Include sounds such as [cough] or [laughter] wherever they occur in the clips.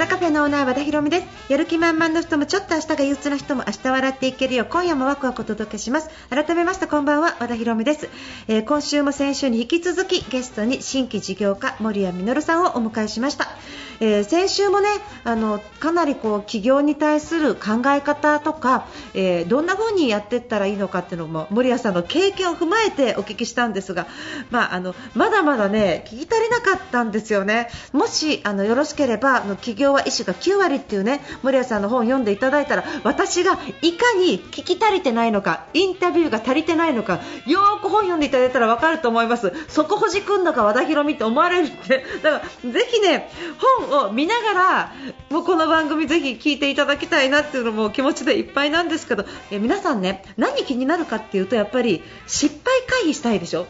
和田カフェのオーナー和田博美です。やる気満々の人もちょっと明日が憂鬱な人も明日笑っていけるよ。う今夜もワクワクお届けします。改めましてこんばんは和田博美です、えー今週も先週に引き続きゲストに新規事業家森谷実さんをお迎えしました、えー先週もねあのかなりこう起業に対する考え方とか、えーどんな風にやっていったらいいのかっていうのも森谷さんの経験を踏まえてお聞きしたんですが、まあ、あのまだまだね聞き足りなかったんですよね。もしあのよろしければの起業は医師が9割っていうね森谷さんの本を読んでいただいたら私がいかに聞き足りてないのかインタビューが足りてないのかよーく本読んでいただいたらわかると思います。そこほじくんのか和田博美って思われるってだからぜひね本を見ながらもうこの番組ぜひ聞いていただきたいなっていうのも気持ちでいっぱいなんですけど皆さんね何気になるかっていうとやっぱり失敗回避したいでしょ？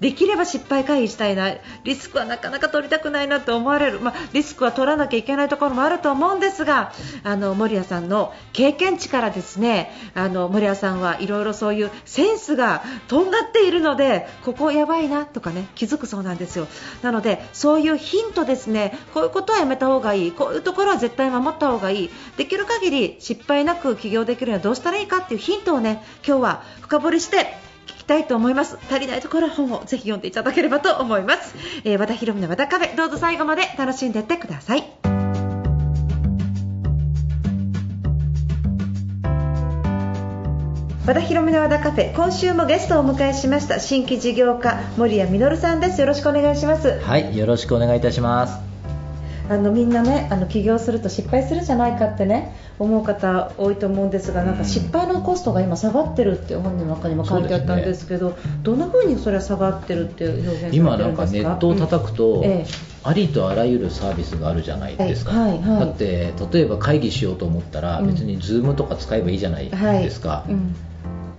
できれば失敗回避したいな。リスクはなかなか取りたくないなと思われる、まあ、リスクは取らなきゃいけないところもあると思うんですがあの森谷さんの経験値からですねあの森谷さんはいろいろそういうセンスがとんがっているのでここやばいなとかね気づくそうなんですよ。なのでそういうヒントですねこういうことはやめた方がいい。こういうところは絶対守った方がいい。できる限り失敗なく起業できるにはどうしたらいいかっていうヒントをね今日は深掘りしてきたいと思います。足りないところは本をぜひ読んでいただければと思います、えー和田博美の和田カフェどうぞ最後まで楽しんでいってください。和田博美の和田カフェ今週もゲストをお迎えしました新規事業家森谷実さんです。よろしくお願いします。はい、よろしくお願いいたします。あのみんなねあの起業すると失敗するじゃないかってね思う方多いと思うんですがなんか失敗のコストが今下がってるって本の中にも書いてあったんですけどどんな風にそれは下がってるっていう表現今んですか？なんかネットを叩くと、うんえ。ありとあらゆるサービスがあるじゃないですか、はいはいはい。だって例えば会議しようと思ったらうん。別に Zoom とか使えばいいじゃないえはいですか、うん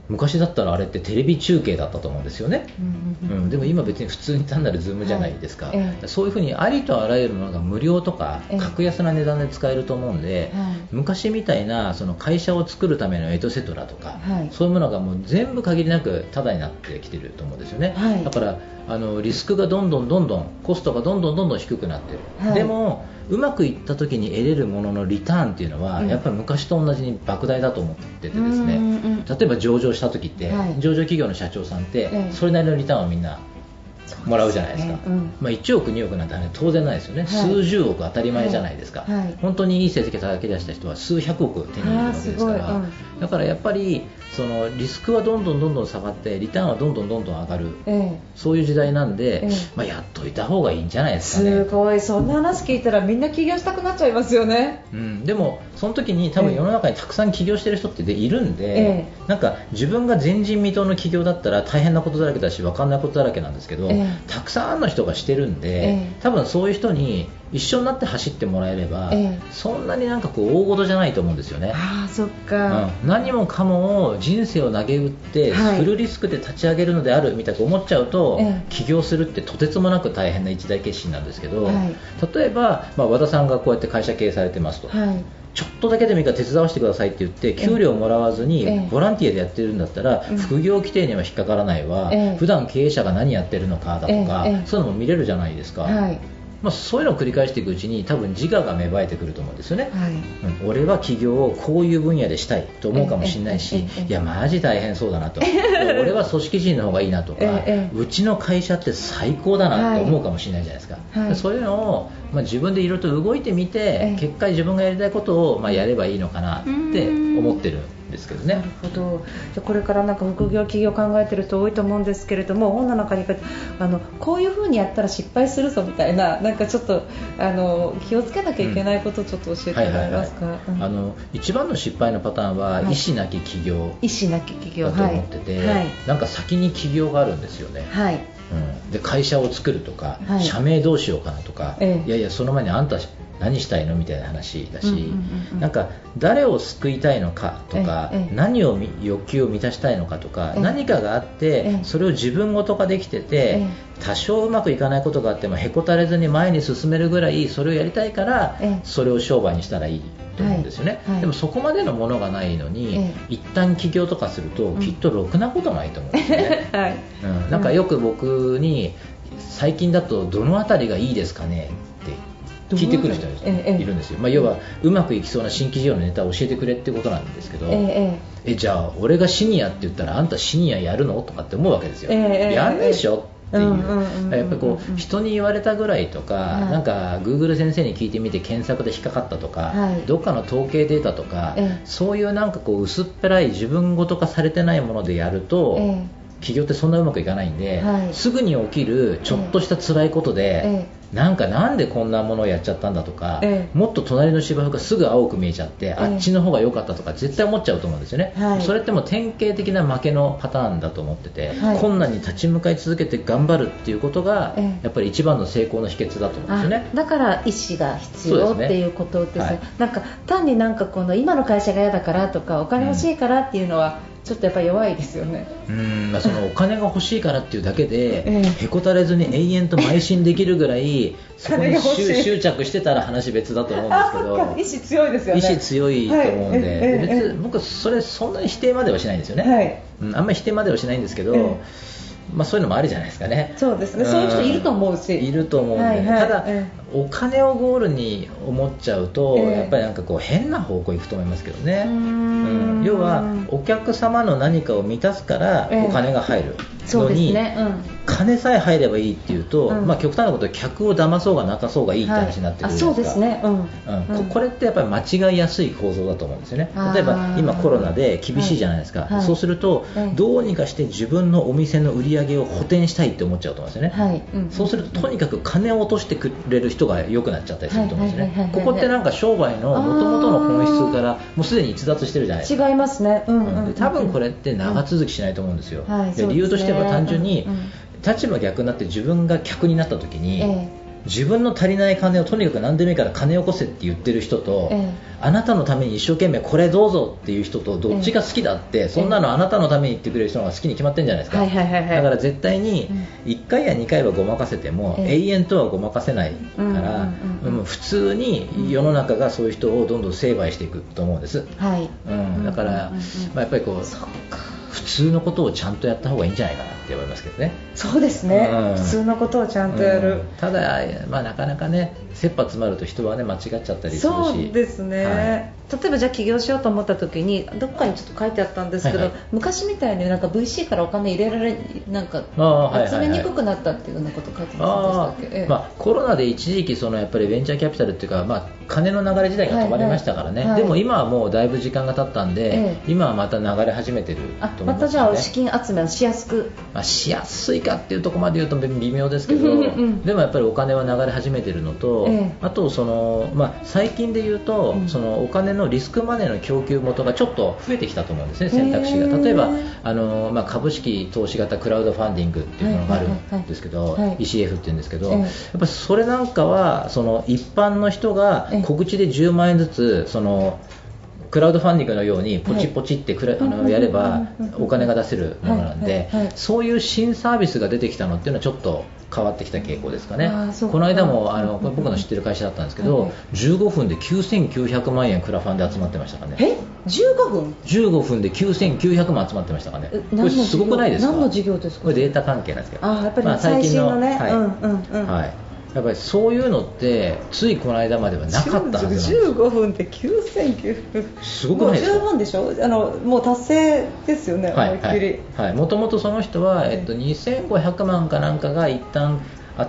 昔だったらあれってテレビ中継だったと思うんですよね、うんうんうん、でも今別に普通に単なる Zoom じゃないですか、はい。ええそういうふうにありとあらゆるものが無料とかええ。格安な値段で使えると思うんで、はい。昔みたいなその会社を作るためのエトセトラとか、はい。そういうものがもう全部限りなくタダになってきてると思うんですよね、はい。だからあのリスクがどんどんどんどんコストがどんどんどんどん低くなってる、はい。でもうまくいった時に得れるもののリターンっていうのは、うん。やっぱり昔と同じに莫大だと思っててですね、例えば上場した時って、はい。上場企業の社長さんって、ええ。それなりのリターンをみんなもらうじゃないですか、そうね。うん。まあ、1億、2億なんてね当然ないですよね、はい。数十億当たり前じゃないですか、はい。はい。本当にいい成績叩き出した人は数百億手に入れるわけですから、うん。だからやっぱりそのリスクはどんどんどんどん下がってリターンはどんどんどんどん上がる、ええ。そういう時代なんで、ええ。まあ、やっといた方がいいんじゃないですかすね。ごい。そんな話聞いたらみんな起業したくなっちゃいますよね。うん、でも、その時に多分世の中にたくさん起業してる人ってでいるんで、えなんか自分が前人未到の起業だったら大変なことだらけだし分かんないことだらけなんですけど、ええ。たくさんの人がしてるんで、ええ。多分そういう人に一緒になって走ってもらえれば、ええ。そんなになんかこう大事じゃないと思うんですよね。ああそっか、うん、何もかもを人生を投げ打って、はい。フルリスクで立ち上げるのであるみたいに思っちゃうと、ええ。起業するってとてつもなく大変な一大決心なんですけど、はい例えば、まあ、和田さんがこうやって会社経営されてますと、はいちょっとだけでもいいから手伝わせてくださいって言って給料もらわずにええ。ボランティアでやってるんだったら、うん。副業規定には引っかからないわ、ええ。普段経営者が何やってるのかだとか、そういうのも見れるじゃないですか、はいまあ、そういうのを繰り返していくうちに多分自我が芽生えてくると思うんですよね、はい。うん。俺は起業をこういう分野でしたいと思うかもしれないし、いや、マジ大変そうだなと、俺は組織人の方がいいなと。か、うちの会社って最高だなって思うかもしれないじゃないですか、はい。そういうのを、まあ、自分でいろいろと動いてみて、ええ。結果、自分がやりたいことを、まあ、やればいいのかなって思ってる。んですけどね。なる。ほど。じゃあこれからなんか副業、起業考えてる人多いと思うんですけれども本の中にあのこういう風にやったら失敗するぞみたいななんかちょっとあの気をつけなきゃいけないことをちょっと教えてもらえますか、一番の失敗のパターンは、はい。意思なき起業意思なき起業。だと思ってて、はい。なんか先に起業があるんですよね。はい、うん、で会社を作るとか、はい。社名どうしようかなとか、ええ。いやいやその前にあんた何したいのみたいな話だし、うんうんうんうん。なんか誰を救いたいのかとか、何をみ欲求を満たしたいのかとか、ええ。何かがあって、ええ。それを自分ごと化できてて、え多少うまくいかないことがあってもへこたれずに前に進めるぐらいそれをやりたいから、ええ。それを商売にしたらいいと思うんですよね、はいはい。でもそこまでのものがないのに、え一旦起業とかすると、ん。きっとろくなことないと思うんですよね。[laughs] はい。うん、なんかよく僕に最近だとどのあたりがいいですかね聞いてくる人いるんですよ、まあ、要はうまくいきそうな新規事業のネタを教えてくれってことなんですけど、えええじゃあ俺がシニアって言ったらあんたシニアやるの？とかって思うわけですよ、ええええやんないでしょ？っていう,、やっぱりこう人に言われたぐらいとか、はい。なんか Google 先生に聞いてみて検索で引っかかったとか、はい。どっかの統計データとか、ええ。そういうなんかこう薄っぺらい自分ごと化されてないものでやると、え企業ってそんなうまくいかないんで、はい。すぐに起きるちょっとした辛いことで、えなんかなんでこんなものをやっちゃったんだとか、ええ。もっと隣の芝生がすぐ青く見えちゃって、あえ。っちの方が良かったとか絶対思っちゃうと思うんですよね、はい。それってもう典型的な負けのパターンだと思ってて、はい。困難に立ち向かい続けて頑張るっていうことが、ええ。やっぱり一番の成功の秘訣だと思うんですよね。あだから意思が必要ね。っていうことですねはい。なんか単になんかこの今の会社が嫌だからとかお金欲しいからっていうのはちょっとやっぱり弱いですよね、うんまあ、そのお金が欲しいからっていうだけで、ええ。へこたれずに永遠と邁進できるぐらいそこに執執着してたら話別だと思うんですけど意志強いですよね。意志強いと思うんで、別に僕それそんなに否定まではしないんですよね、はい。うん、あんまり否定まではしないんですけど、ええまあ、そういうのもあるじゃないですかね。そうですね。そういう人いると思うし。いると思うんで、はいはい。ただ、えお金をゴールに思っちゃうと、ええ。やっぱりなんかこう変な方向行くと思いますけどね、うーん。要はお客様の何かを満たすからええ。お金が入るそうのに、ですね、うん金さえ入ればいいっていうと、うん。まあ、極端なことで客を騙そうが泣かそうがいいって話になってくるじゃないですか、はいあそうですね、うん。うん。うん。ここれってやっぱり間違いやすい構造だと思うんですよね。例えば今コロナで厳しいじゃないですか、はい。はい。そうすると、ええどうにかして自分のお店の売り上げを補填したいって思っちゃうと思うんですよね、はい。うん。そうするととにかく金を落としてくれる人が良くなっちゃったりすると思うんですね。ここってなんか商売の元々の本質からもうすでに逸脱してるじゃないですか。違いますね、うん多分これって長続きしないと思うんですよ、で理由としては単純に立場逆になって自分が客になった時に、え自分の足りない金をとにかく何でもいいから金を起こせって言ってる人と、えあなたのために一生懸命これどうぞっていう人とどっちが好きだって、そんなのあなたのために言ってくれる人が好きに決まってるんじゃないですか、だから絶対にうん。1回や2回はごまかせても、ええ。永遠とはごまかせないから、普通に世の中がそういう人をどんどん成敗していくと思うんです、はい。うん、だから、まあ、やっぱりこう普通のことをちゃんとやった方がいいんじゃないかなって思いますけどね。そうですね、うん。普通のことをちゃんとやる、うん。ただ、まあ、なかなかね切羽詰まると人はね間違っちゃったりするし。そうですね、はい。例えばじゃあ起業しようと思った時にどっかにちょっと書いてあったんですけど、はい。はい昔みたいになんか VC からお金入れられなんか集めにくくなったっていうようなこと書いてまあせんでしたっけ、ええーまあ、コロナで一時期そのやっぱりベンチャーキャピタルっていうか、まあ、金の流れ自体が止まりましたからね、はいはい。でも今はもうだいぶ時間が経ったんで、ええ。今はまた流れ始めてるあと思いますまたじゃあね資金集めをしやすく。まあ、しやすいかっていうところまで言うと微妙ですけど、うんうん。でもやっぱりお金は流れ始めてるのと、ええ。あとその、まあ、最近で言うと、うん。そのお金のリスクマネーの供給元がちょっと増えてきたと思うんですね、選択肢が。例えばあの、まあ、株式投資型クラウドファンディングっていうものがあるんですけど、はいはいはいはい。ECF っていうんですけど、ええ。やっぱりそれなんかはその一般の人がええ。告知で10万円ずつそのクラウドファンディングのようにポチポチってくら、あのやればお金が出せるものなんで、はい。はい。はい。そういう新サービスが出てきたのっていうのはちょっと変わってきた傾向ですかね。この間もあのこれ僕の知ってる会社だったんですけど、はい。はい15分で9900万円クラファンで集まってましたからね。え？15分？15分で9900万集まってましたからね。えこれすごくないですか？何の事業ですか？これデータ関係なんですけど。あやっぱりまあ最新のね、はい。うんうんうん、はい、やっぱりそういうのってついこの間まではなかったはずなんですよ。15分で9900すごくないですか？もう十分でしょ？あのもう達成ですよね、はい思いはい、もともとその人は、えっと、2500万かなんかが一旦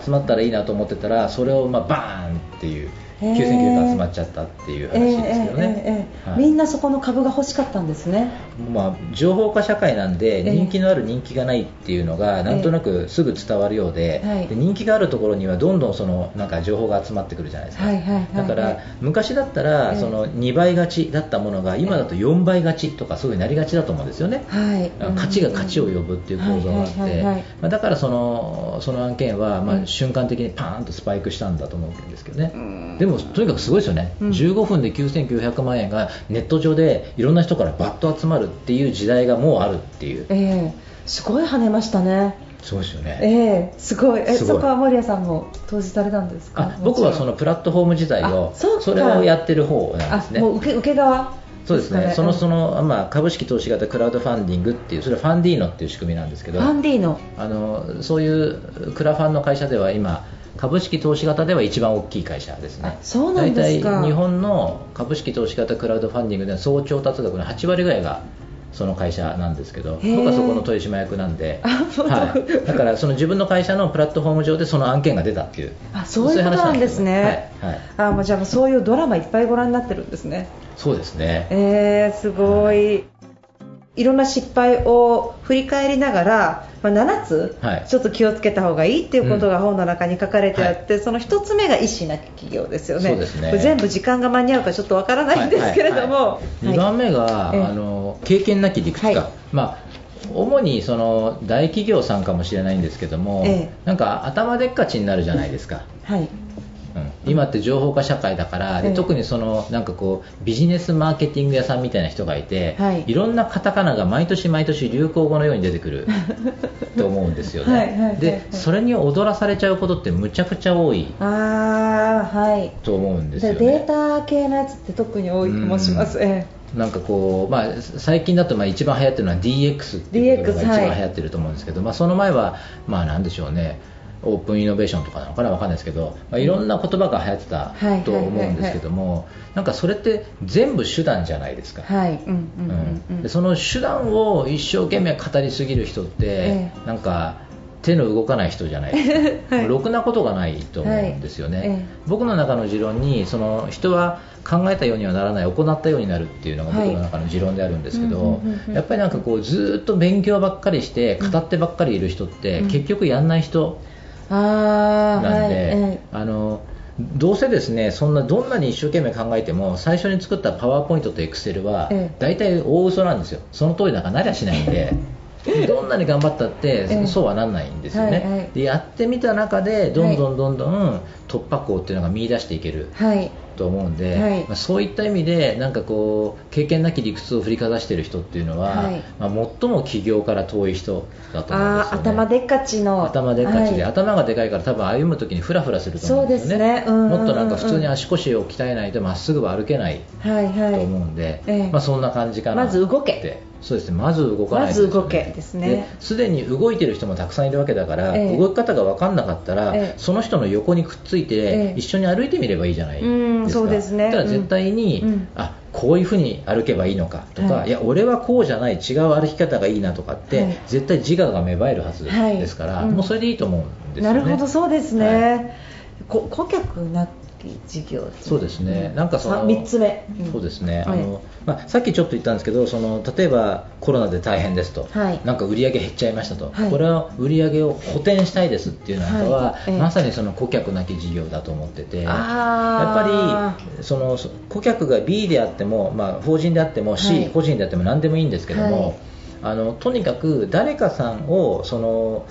集まったらいいなと思ってたらそれをまあバーンっていうへー。9900集まっちゃったっていう話ですけどね、みんなそこの株が欲しかったんですねまあ、情報化社会なんでええ。人気のある人気がないっていうのがなんとなくすぐ伝わるようで,、はい。で人気があるところにはどんどんそのなんか情報が集まってくるじゃないですか、はいはいはい。はいだから昔だったら、ええ。その2倍勝ちだったものが今だと4倍勝ちとかそういうなりがちだと思うんですよね。はい。勝ちが勝ちを呼ぶっていう構造があって、はいまあだからそのその案件は、まあ、うん。瞬間的にパーンとスパイクしたんだと思うんですけどね、うん。でもとにかくすごいですよね、うん。15分で9900万円がネット上でいろんな人からバッと集まるっていう時代がもうあるっていう、ええ。すごい跳ねましたね。そうですよね。ええすごい。えそこは守屋さんも投資されたんですか？あ僕はそのプラットフォーム自体をあそうか。れをやってる方なんですね。あもう受け受け側そうですね。かそのその、まあ、株式投資型クラウドファンディングっていうそれはファンディーノっていう仕組みなんですけどファンディーノ。あのそういうクラファンの会社では今株式投資型では一番大きい会社ですね。あそうなんですか。大体日本の株式投資型クラウドファンディングでは総調達額の8割ぐらいがその会社なんですけど僕はそこの取締役なんで、はい、だからその自分の会社のプラットフォーム上でその案件が出たっていう。あそういうことなんですね。はい。はい、あもうじゃあそういうドラマいっぱいご覧になってるんですね。そうですね。えー、すごい、いろんな失敗を振り返りながら、まあ、7つ、はい。ちょっと気をつけた方がいいっていうことが本の中に書かれてあって、その1つ目が意思なき企業ですよね。そうですね。全部時間が間に合うかちょっとわからないんですけれども、2番目が、ええ。あの経験なき理屈か、はい。まあ主にその大企業さんかもしれないんですけども、ええ。なんか頭でっかちになるじゃないですか、はい。うん、今って情報化社会だから、でえ。え特にそのなんかこうビジネスマーケティング屋さんみたいな人がいて、はい。ろんなカタカナが毎年毎年流行語のように出てくる [laughs] と思うんですよね。はいはいはいはい。でそれに踊らされちゃうことってむちゃくちゃ多いあーはい。と思うんですよでねデータ系のやつって特に多い気もします、なんかこう、まあ、最近だとまあ一番流行ってるのは DX っていうことが一番はい。流行ってると思うんですけど、まあ、その前は、まあ、なんでしょうねオープンイノベーションとかなのかなわかんないですけど、まあ、いろんな言葉が流行ってたはいと思うんですけどもなんかそれって全部手段じゃないですか、えはい。うんうんその手段を一生懸命語りすぎる人って、ええ。なんか手の動かない人じゃないですか、[laughs] はい。ろくなことがないと思うんですよね、はいええ。僕の中の持論にその人は考えたようにはならない行ったようになるっていうのが僕の中の持論であるんですけど、やっぱりなんかこうずーっと勉強ばっかりして語ってばっかりいる人って、うん。結局やんない人あーなんで、あのどうせですねそんなどんなに一生懸命考えても最初に作ったパワーポイントとエクセルはええ。大体大嘘なんですよ。その通りなんかなりゃしないんで。[laughs] どんなに頑張ったって、ええ。そうはなんないんですよね、はいはい。でやってみた中でどんどんどんどん突破口っていうのが見出していける。はいと思うんで、はい。まあ、そういった意味でなんかこう経験なき理屈を振りかざしている人っていうのは、はい。まあ、最も起業から遠い人だと思うんですよね。頭でっかちの。頭でっかちで、はい。頭がでかいから多分歩む時にフラフラすると思うんですよね。うんうんうんもっとなんか普通に足腰を鍛えないとまっすぐは歩けないはいはいと思うんで、ええまあ、そんな感じかなまず動け。ってそうですね。まず動かないとまず動けですね。ですでに動いてる人もたくさんいるわけだから、ええ。動き方が分かんなかったら、ええ。その人の横にくっついて、ええ。一緒に歩いてみればいいじゃないですか。うんそうですね。だから絶対に、うん。あこういうふうに歩けばいいのかとか、はいい、や俺はこうじゃない違う歩き方がいいなとかって、はい。絶対自我が芽生えるはずはいですから、うん。もうそれでいいと思うんですよね。なるほどそうですね、はこ顧客なき事業そうですね。なんかその3つ目、ん。そうですね、はい。あのまあ、さっきちょっと言ったんですけどその例えばコロナで大変ですと、はい。なんか売り上げ減っちゃいましたと、はい。これは売り上げを補填したいですっていうなんかは、はい。ええまさにその顧客なき事業だと思っててやっぱりそのそ顧客が B であっても、まあ、法人であっても C、はい。個人であっても何でもいいんですけども、はい。あのとにかく誰かさんをその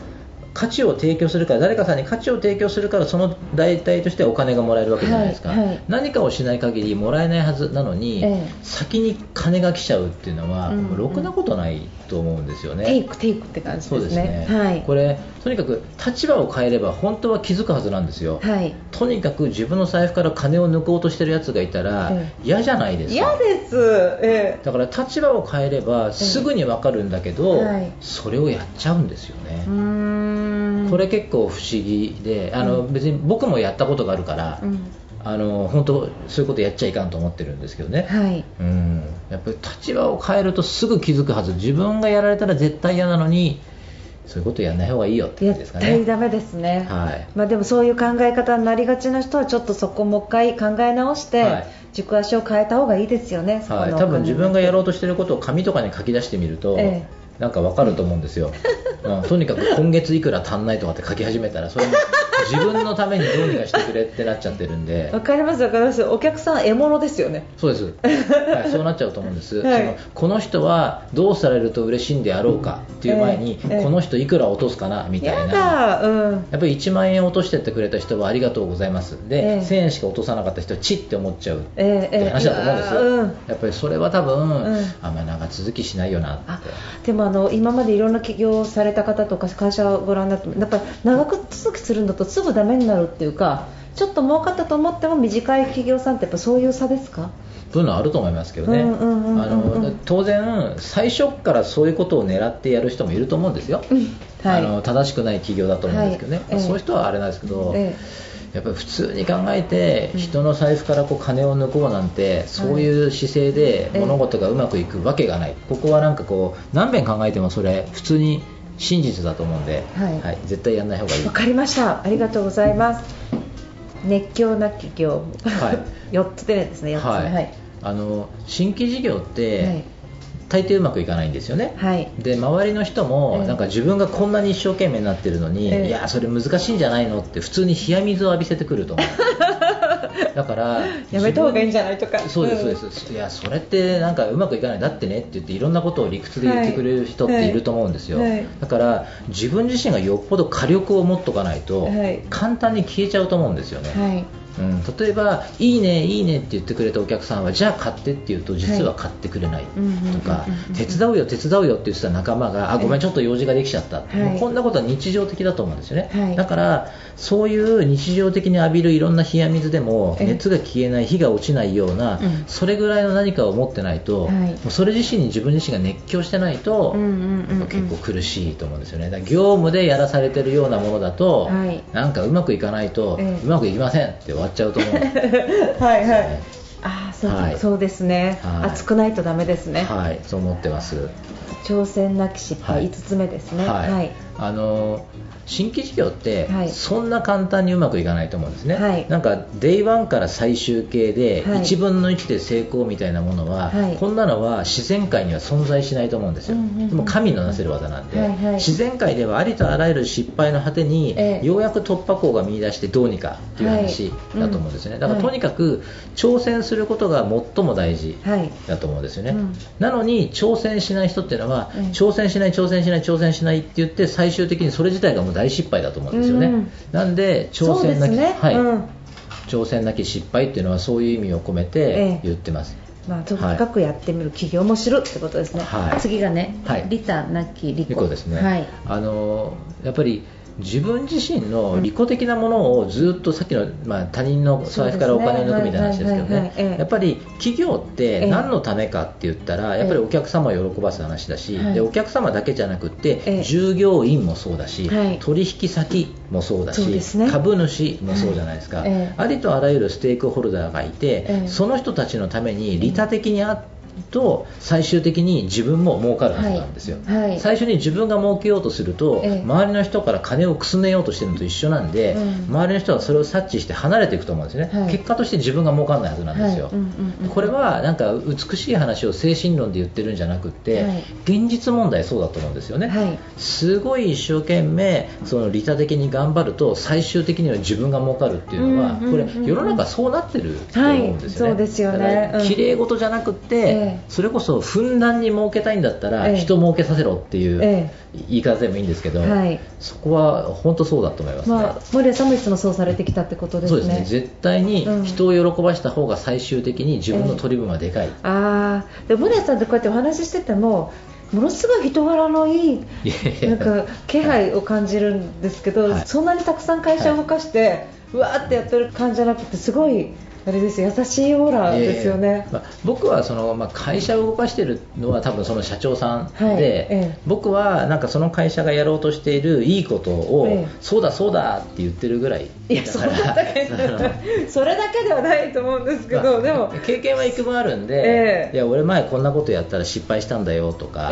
価値を提供するから誰かさんに価値を提供するからその代替としてお金がもらえるわけじゃないですか、はいはい。何かをしない限りもらえないはずなのに、ええ。先に金が来ちゃうっていうのは、うんうん。ろくなことないと思うんですよね。テイクテイクって感じそうでですすね、ねはい。これとにかく立場を変えれば本当は気づくはずなんですよ、はい。とにかく自分の財布から金を抜こうとしてるやつがいたら、え嫌じゃないですか。嫌です。えだから立場を変えればすぐに分かるんだけど、はい。それをやっちゃうんですよね。えう、ーんこれ結構不思議であの、うん別に僕もやったことがあるから、うん。あの本当そういうことやっちゃいかんと思ってるんですけどね、はい。うん、やっぱり立場を変えるとすぐ気づくはず。自分がやられたら絶対嫌なのにそういうことやらない方がいいよって感じです絶かね。対ダメですね、はい。まあ、でもそういう考え方になりがちな人はちょっとそこもう一回考え直して、はい。軸足を変えた方がいいですよね、はい、多分自分がやろうとしてることを紙とかに書き出してみると、えなんかわかると思うんですよ、[laughs] うん、とにかく今月いくら足んないとかって書き始めたらそれも自分のためにどうにかしてくれってなっちゃってるんで。わかりますわかります。お客さん獲物ですよね。そうです、はい、[laughs] そうなっちゃうと思うんです、はい。そのこの人はどうされると嬉しいんであろうかっていう前に、ええ。ええ。この人いくら落とすかなみたいやなだうん。やっぱり1万円落としてってくれた人はありがとうございます。で、ええ。1000円しか落とさなかった人はチって思っちゃうっええて話だと思うんです。よ、うん。やっぱりそれは多分、ん。あんまり長続きしないよなって。あでもあの今までいろんな起業をされた方とか会社をご覧になってやっぱり長く続きするんだとすぐダメになるっていうかちょっと儲かったと思っても短い企業さんってやっぱそういう差ですか？そういうのはあると思いますけどね、うんうんうんうんうん。あの当然、最初からそういうことを狙ってやる人もいると思うんですよ、はい。あの正しくない企業だと思うんですけどね、はいまあそういう人はあれなんですけど、えやっぱり普通に考えてうん人の財布からこう金を抜こうなんてそういう姿勢でええ。物事がうまくいくわけがない、ここはなんかこう何遍考えてもそれ普通に真実だと思うんで、はい。絶対やらない方がいい。わかりました。ありがとうございます。熱狂なき業。務、はい。[laughs] 4つでですね4つ目。はい。あの新規事業って、はい。大抵うまくいかないんですよね、はい。で周りの人もええ。なんか自分がこんなに一生懸命になってるのに、ええ。いやそれ難しいんじゃないのって普通に冷や水を浴びせてくると思う [laughs] だからやめた方がいいんじゃないとか。そうですそうです、いやそれってなんかうまくいかないだってねって言っていろんなことを理屈で言ってくれる人っていると思うんですよ、はいはい。だから自分自身がよっぽど火力を持っとかないと、はい。簡単に消えちゃうと思うんですよね、はいうん、例えばいいねいいねって言ってくれたお客さんはじゃあ買ってって言うと実は買ってくれないとか手伝うよ手伝うよって言ってた仲間があごめんちょっと用事ができちゃった、はい。もうこんなことは日常的だと思うんですよね、はい。だからそういう日常的に浴びるいろんな冷や水でもえ熱が消えない火が落ちないような、うん。それぐらいの何かを持ってないと、はい。もうそれ自身に自分自身が熱狂してないと、結構苦しいと思うんですよね。だから業務でやらされてるようなものだと、はい。なんかうまくいかないと、ええ。うまくいきませんって終わっちゃうと思う。[laughs] はいはい。ああそう,、はい。そうですね、はい。熱くないとダメですね、はい、そう思ってます。挑戦なき失敗、はい。5つ目ですね。はい、はい。あの新規事業ってはい。そんな簡単にうまくいかないと思うんですね、はい。なんか Day1 から最終形ではい。1分の1で成功みたいなものは、はい。こんなのは自然界には存在しないと思うんですよ、うんうんうん。でも神のなせる技なんで、はいはい自然界ではありとあらゆる失敗の果てに、ええ。ようやく突破口が見出してどうにかっていう話だと思うんですよね、はいだからとにかく挑戦することが最も大事はい。だと思うんですよね、うん。なのに挑戦しない人っていうのは、うん。挑戦しない挑戦しない挑戦しないって言って最終的にそれ自体がもう大失敗だと思うんですよね、うん。なんで挑戦なき、すね、はい。うん。挑戦なき失敗っていうのはそういう意味を込めえてえ言ってます、まあ、とにかくやってみる、起業も知るってことですね、はい。次がね、はい利他なき利己利己ですね、はい。あのやっぱり自分自身の利己的なものをずっとさっきの、まあ、他人の財布からお金を抜くみたいな話ですけどね。やっぱり企業ってええ。何のためかって言ったらやっぱりお客様を喜ばす話だし、はい。でお客様だけじゃなくて、ええ。従業員もそうだし、はい。取引先もそうだし株主もそうじゃないですか、ありとあらゆるステークホルダーがいて、ええ。その人たちのために利他的にあっと最終的に自分も儲かるはずなんですよ、はい。はい。最初に自分が儲けようとすると、ええ。周りの人から金をくすねようとしてるのと一緒なんで、うん。周りの人はそれを察知して離れていくと思うんですね、はい。結果として自分が儲かんないはずなんですよ、これはなんか美しい話を精神論で言ってるんじゃなくって、はい。現実問題そうだと思うんですよね、はい。すごい一生懸命その利他的に頑張ると最終的には自分が儲かるっていうのは、これ世の中そうなってると思うんですよね、はい。そうですよね。うん。綺麗事じゃなくって、ええそれこそふんだんに儲けたいんだったら、ええ。人儲けさせろっていうえ言い方でもいいんですけど、はい。そこは本当そうだと思いますね。まあ、森谷さんもいつもそうされてきたってことですね。そうですね。絶対にうん。人を喜ばした方が最終的に自分の取り分はでかい、ああ、で森谷さんってこうやってお話ししてても、ものすごい人柄のいいなんか気配を感じるんですけど、はい。そんなにたくさん会社を動かして、うわーってやってる感じじゃなくて、すごいあれですよ優しいオーラですよね。まあ、僕はその、まあ、会社を動かしているのは多分その社長さんで、はいええ。僕はなんかその会社がやろうとしているいいことを、ええ。そうだそうだって言ってるぐらいいやそれだけそれだけではないと思うんですけど、まあでも。経験は幾分あるんで、ええ。いや俺前こんなことやったら失敗したんだよとか、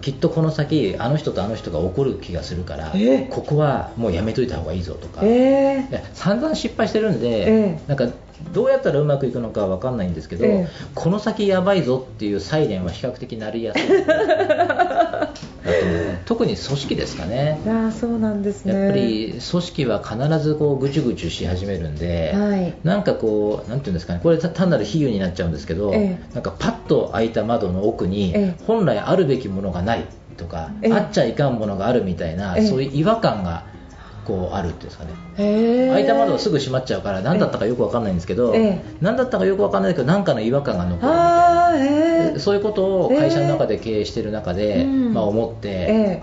きっとこの先あの人とあの人が怒る気がするから、ええ。ここはもうやめといた方がいいぞとか、え。いや散々失敗してるんで、ええ。なんかどうやったらうまくいくのかは分かんないんですけど、ええ。この先やばいぞっていうサイレンは比較的鳴りやすい。[laughs] 特に組織ですかね。ああそうなんですね。やっぱり組織は必ずこうぐちゅぐちゅし始めるんで、はい。なんかこう、なんていうんですかね、これ単なる比喩になっちゃうんですけど、え。なんかパッと開いた窓の奥に、ええ。本来あるべきものがないとか、ええ。あっちゃいかんものがあるみたいな、ええ。そういう違和感がこうあるっていうんですかね。開いた窓はすぐ閉まっちゃうから何だったかよく分かんないんですけど、ええ。何だったかよく分かんないけど何かの違和感が残るみたいな。そういうことを会社の中で経営している中で、うん。まあ、思って、え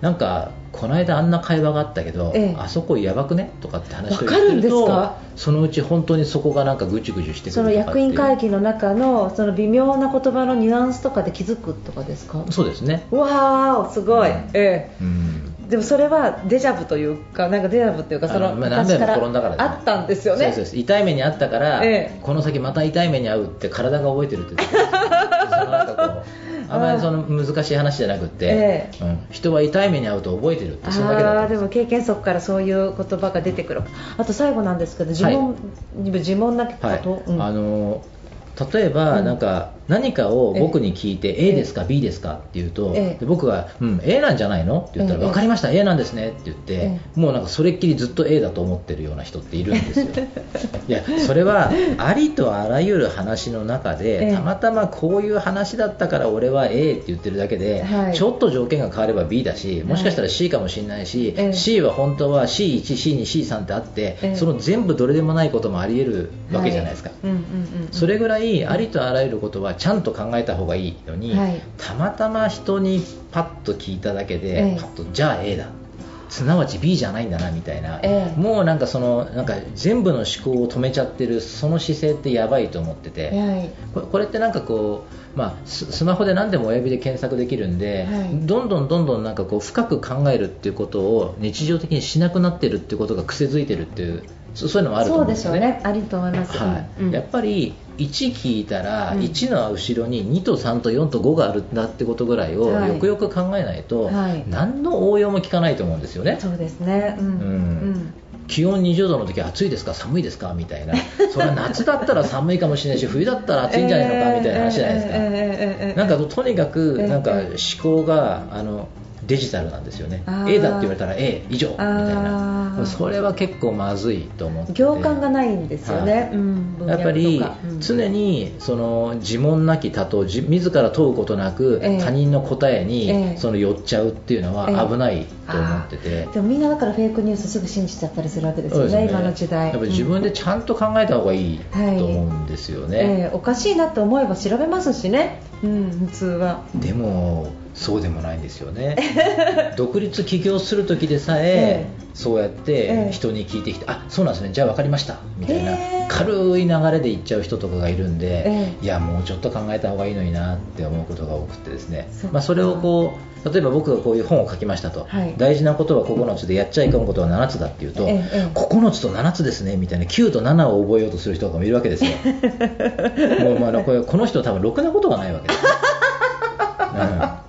なんかこの間あんな会話があったけど、ええ。あそこやばくねとかって話を言わかるんですってるとかそのうち本当にそこがなんかぐちゅぐちゅしてえそくるとかっていう。の役員会議の中のその微妙な言葉のニュアンスとかで気づくとかですか？そうですね、わーすごい、うん。えうん。えでもそれはデジャブというかなんかデジャブっていうかそのあのまあ何遍も転んだからね。あったんですよね。そうです痛い目にあったから、ええ。この先また痛い目に遭うって体が覚えてるって言って [laughs] あまりその難しい話じゃなくって、えうん、人は痛い目に遭うと覚えてるってそれだけでも経験則からそういう言葉が出てくる。あと最後なんですけど自問、自問なこと、はいうん。あの例えば、うん。なんか何かを僕に聞いて、ええ。A ですか、B ですかって言うと、ええ。で僕が、うん、A なんじゃないの？って言ったら、ええ。分かりました、A なんですね。って言って、えもうなんかそれっきりずっと A だと思ってるような人っているんですよ。[laughs] いや、それはありとあらゆる話の中で、ええ。たまたまこういう話だったから俺は A って言ってるだけで、はい。ちょっと条件が変われば B だし、もしかしたら C かもしれないし、ええ。C は本当は C1、C2、C3 ってあって、ええ。その全部どれでもないこともあり得るわけじゃないですか。それぐらいありとあらゆることはちゃんと考えた方がいいのに、はい。たまたま人にパッと聞いただけで、ええ。パッとじゃあ A だ。すなわち B じゃないんだなみたいな、ええ。もうなんかそのなんか全部の思考を止めちゃってるその姿勢ってやばいと思ってて、はい。これこれってなんかこう、まあ、ススマホで何でも親指で検索できるんで、はい。どんどんどんどんなんかこう深く考えるっていうことを日常的にしなくなってるっていうことが癖づいてるっていうそういうのもあると思うんですね。そうでしょうね。ありと思います。はい。うん、やっぱり1聞いたら、1の後ろに2と3と4と5があるんだってことぐらいをよくよく考えないと、何の応用も聞かないと思うんですよね。そうですね。うん。うん気温20度の時は暑いですか？寒いですか？みたいなそれは夏だったら寒いかもしれないし冬だったら暑いんじゃないのか？みたいな話じゃないですか、なんかとにかくなんか思考があのデジタルなんですよね。A だって言われたら A 以上みたいあなー。それは結構まずいと思ってて。行間がないんですよね、はい。うん。文やっぱり常にその自問なき多答じ自ら問うことなくええ。他人の答ええにえその寄っちゃうっていうのはええ。危ないと思ってて。でもみんなだからフェイクニュースすぐ信じちゃったりするわけですよねそうです今の時代。やっぱり自分でちゃんと考えた方がいいとはい思うんですようんね、ええおかしいなって思えば調べますしね、うん、普通は。でもそうでもないんですよね。独立起業する時でさえ、えそうやってええ。人に聞いてきて、あそうなんですね。じゃあ分かりました。みたいなへえ。軽い流れでいっちゃう人とかがいるんで、えいやもうちょっと考えた方がいいのになって思うことが多くてですね。そまあ、それをこう例えば僕がこういう本を書きましたと、はい。大事なことは9つでやっちゃいかんことは7つだっていうと、ええええ。9つと7つですねみたいな9と7を覚えようとする人とかもいるわけですよ。[laughs] もうまあこの人多分ろくなことがないわけです、ね。うん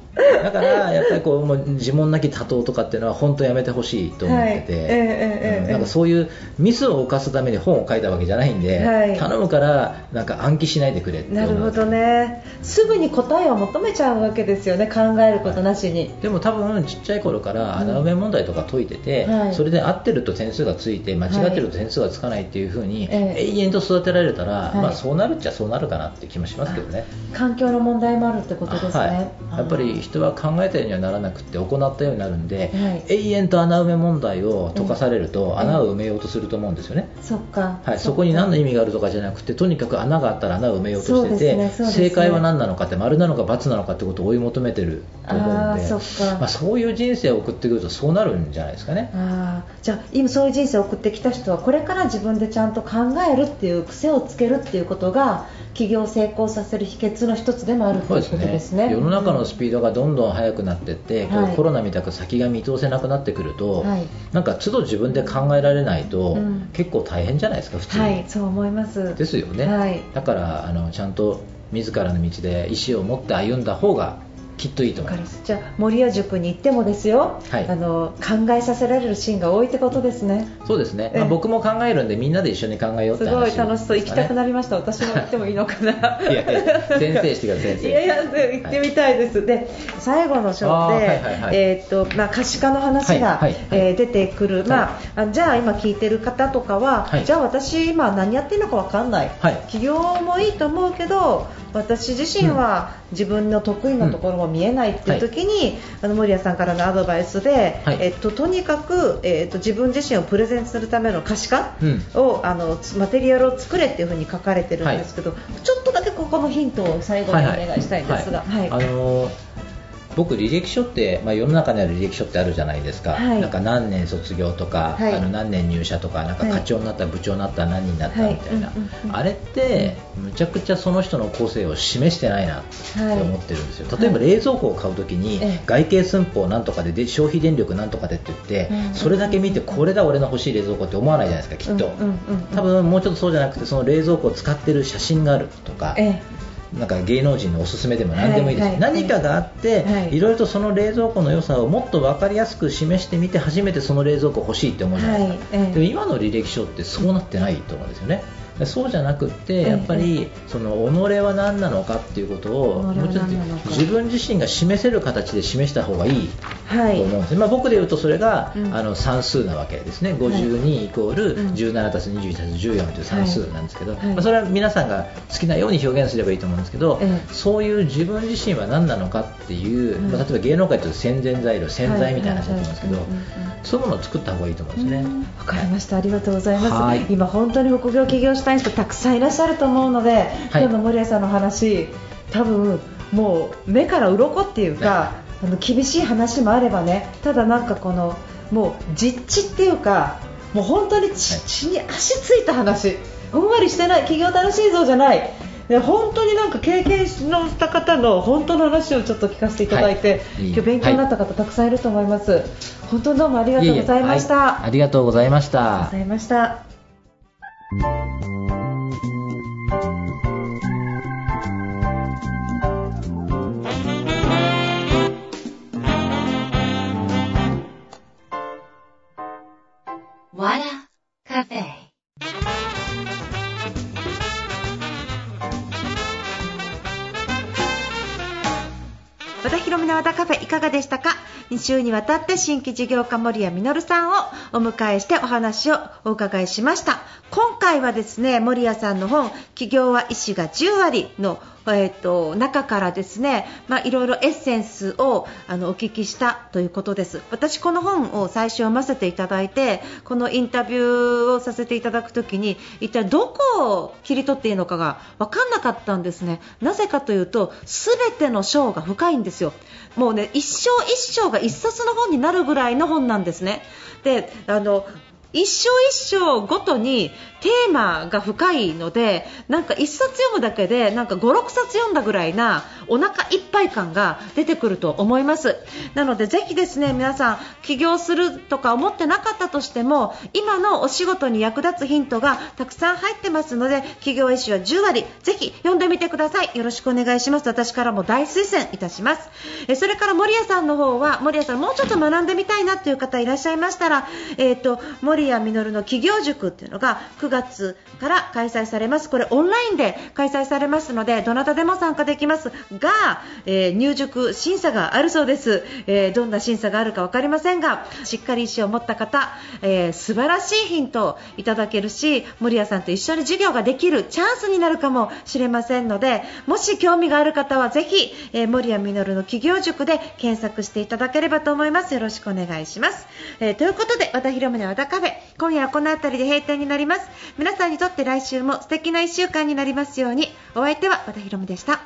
らこうもう自問なき多答とかっていうのは本当やめてほしいと思ってて、なんかそういうミスを犯すために本を書いたわけじゃないんで、はい。頼むからなんか暗記しないでくれってなるほどね。すぐに答えを求めちゃうわけですよね考えることなしに、でも多分ちっちゃい頃から穴埋め問題とか解いてて、はいそれで合ってると点数がついて間違ってると点数がつかないっていう風に、ええ永遠と育てられたら、はいまあ、そうなるっちゃそうなるかなって気もしますけどね。環境の問題もあるってことですね、はい、やっぱり人は考えたようにはならなくて行ったようになるんで、はい。永遠と穴埋め問題を解かされると、ええ穴を埋めようとすると思うんですよね。そっか、はい、そこに何の意味があるとかじゃなくてとにかく穴があったら穴を埋めようとしてて、ねね。正解は何なのかって丸なのか×なのかってことを追い求めてると思うんでそっか。まあ、そういう人生を送ってくるとそうなるんじゃないですかね。あーじゃあ今そういう人生を送ってきた人はこれから自分でちゃんと考えるっていう癖をつけるっていうことが起業を成功させる秘訣の一つでもあるということですね。世の中のスピードがどんどん速くなっていって、こうはいコロナみたく先が見通せなくなってくると、はい。なんか都度自分で考えられないと、うん。結構大変じゃないですか普通。に、はいそう思います。ですよね、はい。だからあのちゃんと自らの道で意思を持って歩んだ方がきっといいとわ思います。じゃあ守谷塾に行ってもですよ、はい。あの考えさせられるシーンが多いってことですね。そうですね、ええ。まあ、僕も考えるんでみんなで一緒に考えようっすて話ごい楽しそう。行きたくなりりました。私も行ってもいいのかな。[laughs] いやいや先生してください先生。いやいやで行ってみたいです、で最後の章で、はいはいはい。えーっとまあ、可視化の話が、はいはいはい。えー出てくる、い。まあ、あじゃあ今聞いてる方とかは、はい。じゃあ私今何やってるのかわかんない、はい。起業もいいと思うけど私自身は自分の得意なところも見えないっていう時に、あの森谷さんからのアドバイスで、はい。えっと、とにかく、えっと、自分自身をプレゼンするための可視化うん。を、あのマテリアルを作れっていう風に書かれてるんですけど、ちょっとだけここのヒントを最後にお願いしたいんですが。はい。あのー僕、履歴書って、まあ、世の中にある履歴書ってあるじゃないですか、はい。なんか何年卒業とか、はい。あの何年入社とか、なんかはい課長になった、部長になった、何人になったはい。みたいな、あれって、むちゃくちゃその人の個性を示してないなって思ってるんですよ、例えば冷蔵庫を買うときに、ええ。外形寸法なんとかでで、消費電力なんとかでって言って、うんそれだけ見て、これだ、俺の欲しい冷蔵庫って思わないじゃないですか、きっと。多分もうちょっとそうじゃなくてその冷蔵庫を使ってる写真があるとか、えなんか芸能人のおすすめでも何でもいいです、はいはい何かがあって、はい。い、ろいろとその冷蔵庫の良さをもっと分かりやすく示してみて初めてその冷蔵庫欲しいって思うじゃないですか、はい。ええ。でも今の履歴書ってそうなってないと思うんですよね。でそうじゃなくってえやっぱりその己は何なのかっていうことをもうちょっと自分自身が示せる形で示した方がいいはいと思うんです、まあ、僕で言うとそれが、うん。あの算数なわけですね。52イコールうん。17たす21たす14という算数なんですけど、まあ、それは皆さんが好きなように表現すればいいと思うんですけど、ええ。そういう自分自身は何なのかっていう、うん。まあ、例えば芸能界というと宣伝材料洗剤みたいな話だと思うんですけど、そういうものを作った方がいいと思うんですね。わかりました、ありがとうございます。はい。今本当に副業起業したい人たくさんいらっしゃると思うので、はい今日の森谷さんの話、多分もう目から鱗っていうか、あの厳しい話もあればね、ただなんかこのもう実地っていうか、もう本当に地はい地に足ついた話、ふんわりしてない、起業楽しいぞじゃない。で本当になんか経験のした方の本当の話をちょっと聞かせていただいて、はい今日勉強になった方たくさんいると思います。本当にどうもありがとうございました。ありがとうございましありがとうたございました。Wada Cafe. 和田カフェいかがでしたか？2週にわたって新規事業家森谷実さんをお迎えしてお話をお伺いしました。今回はですね森谷さんの本「起業は医師が10割の」えー、と中からですね、まあ、いろいろエッセンスをあのお聞きしたということです。私この本を最初読ませていただいてこのインタビューをさせていただくときに一体どこを切り取っていいのかが分かんなかったんですね。なぜかというと全ての章が深いんですよ。もうね一生一生が一冊の本になるぐらいの本なんですね。であの一章一章ごとにテーマが深いのでなんか一冊読むだけでなんか56冊読んだぐらいなお腹いっぱい感が出てくると思います。なのでぜひですね皆さん起業するとか思ってなかったとしても今のお仕事に役立つヒントがたくさん入ってますので起業医師は10割ぜひ読んでみてください。よろしくお願いします。私からも大推薦いたします。えそれから森谷さんの方は森谷さんもうちょっと学んでみたいなという方いらっしゃいましたらえっ、と森谷実の起業塾っていうのが9月から開催されます。これオンラインで開催されますのでどなたでも参加できますが、えー入塾審査があるそうです、えーどんな審査があるか分かりませんがしっかり意思を持った方、えー素晴らしいヒントをいただけるし森谷さんと一緒に授業ができるチャンスになるかもしれませんのでもし興味がある方はぜひ、えー森谷実の起業塾で検索していただければと思います。よろしくお願いします、えーということで和田博美の和田カフェ。今夜はこの辺りで閉店になります。皆さんにとって来週も素敵な1週間になりますように。お相手は和田博美でした。